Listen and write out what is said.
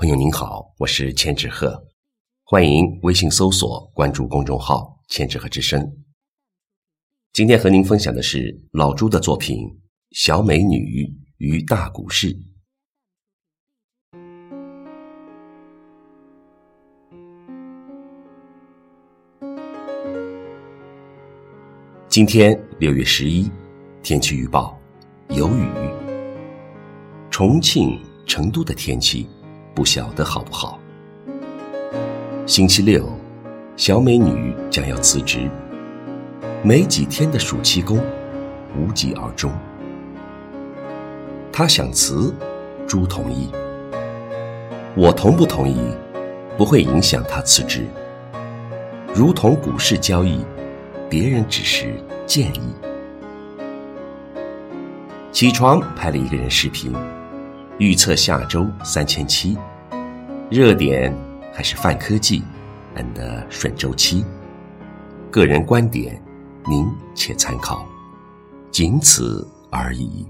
朋友您好，我是千纸鹤，欢迎微信搜索关注公众号“千纸鹤之声”。今天和您分享的是老朱的作品《小美女与大股市》。今天六月十一，天气预报有雨。重庆、成都的天气。不晓得好不好？星期六，小美女将要辞职，没几天的暑期工无疾而终。她想辞，朱同意。我同不同意，不会影响她辞职。如同股市交易，别人只是建议。起床拍了一个人视频。预测下周三千七，热点还是泛科技，and 顺周期。个人观点，您且参考，仅此而已。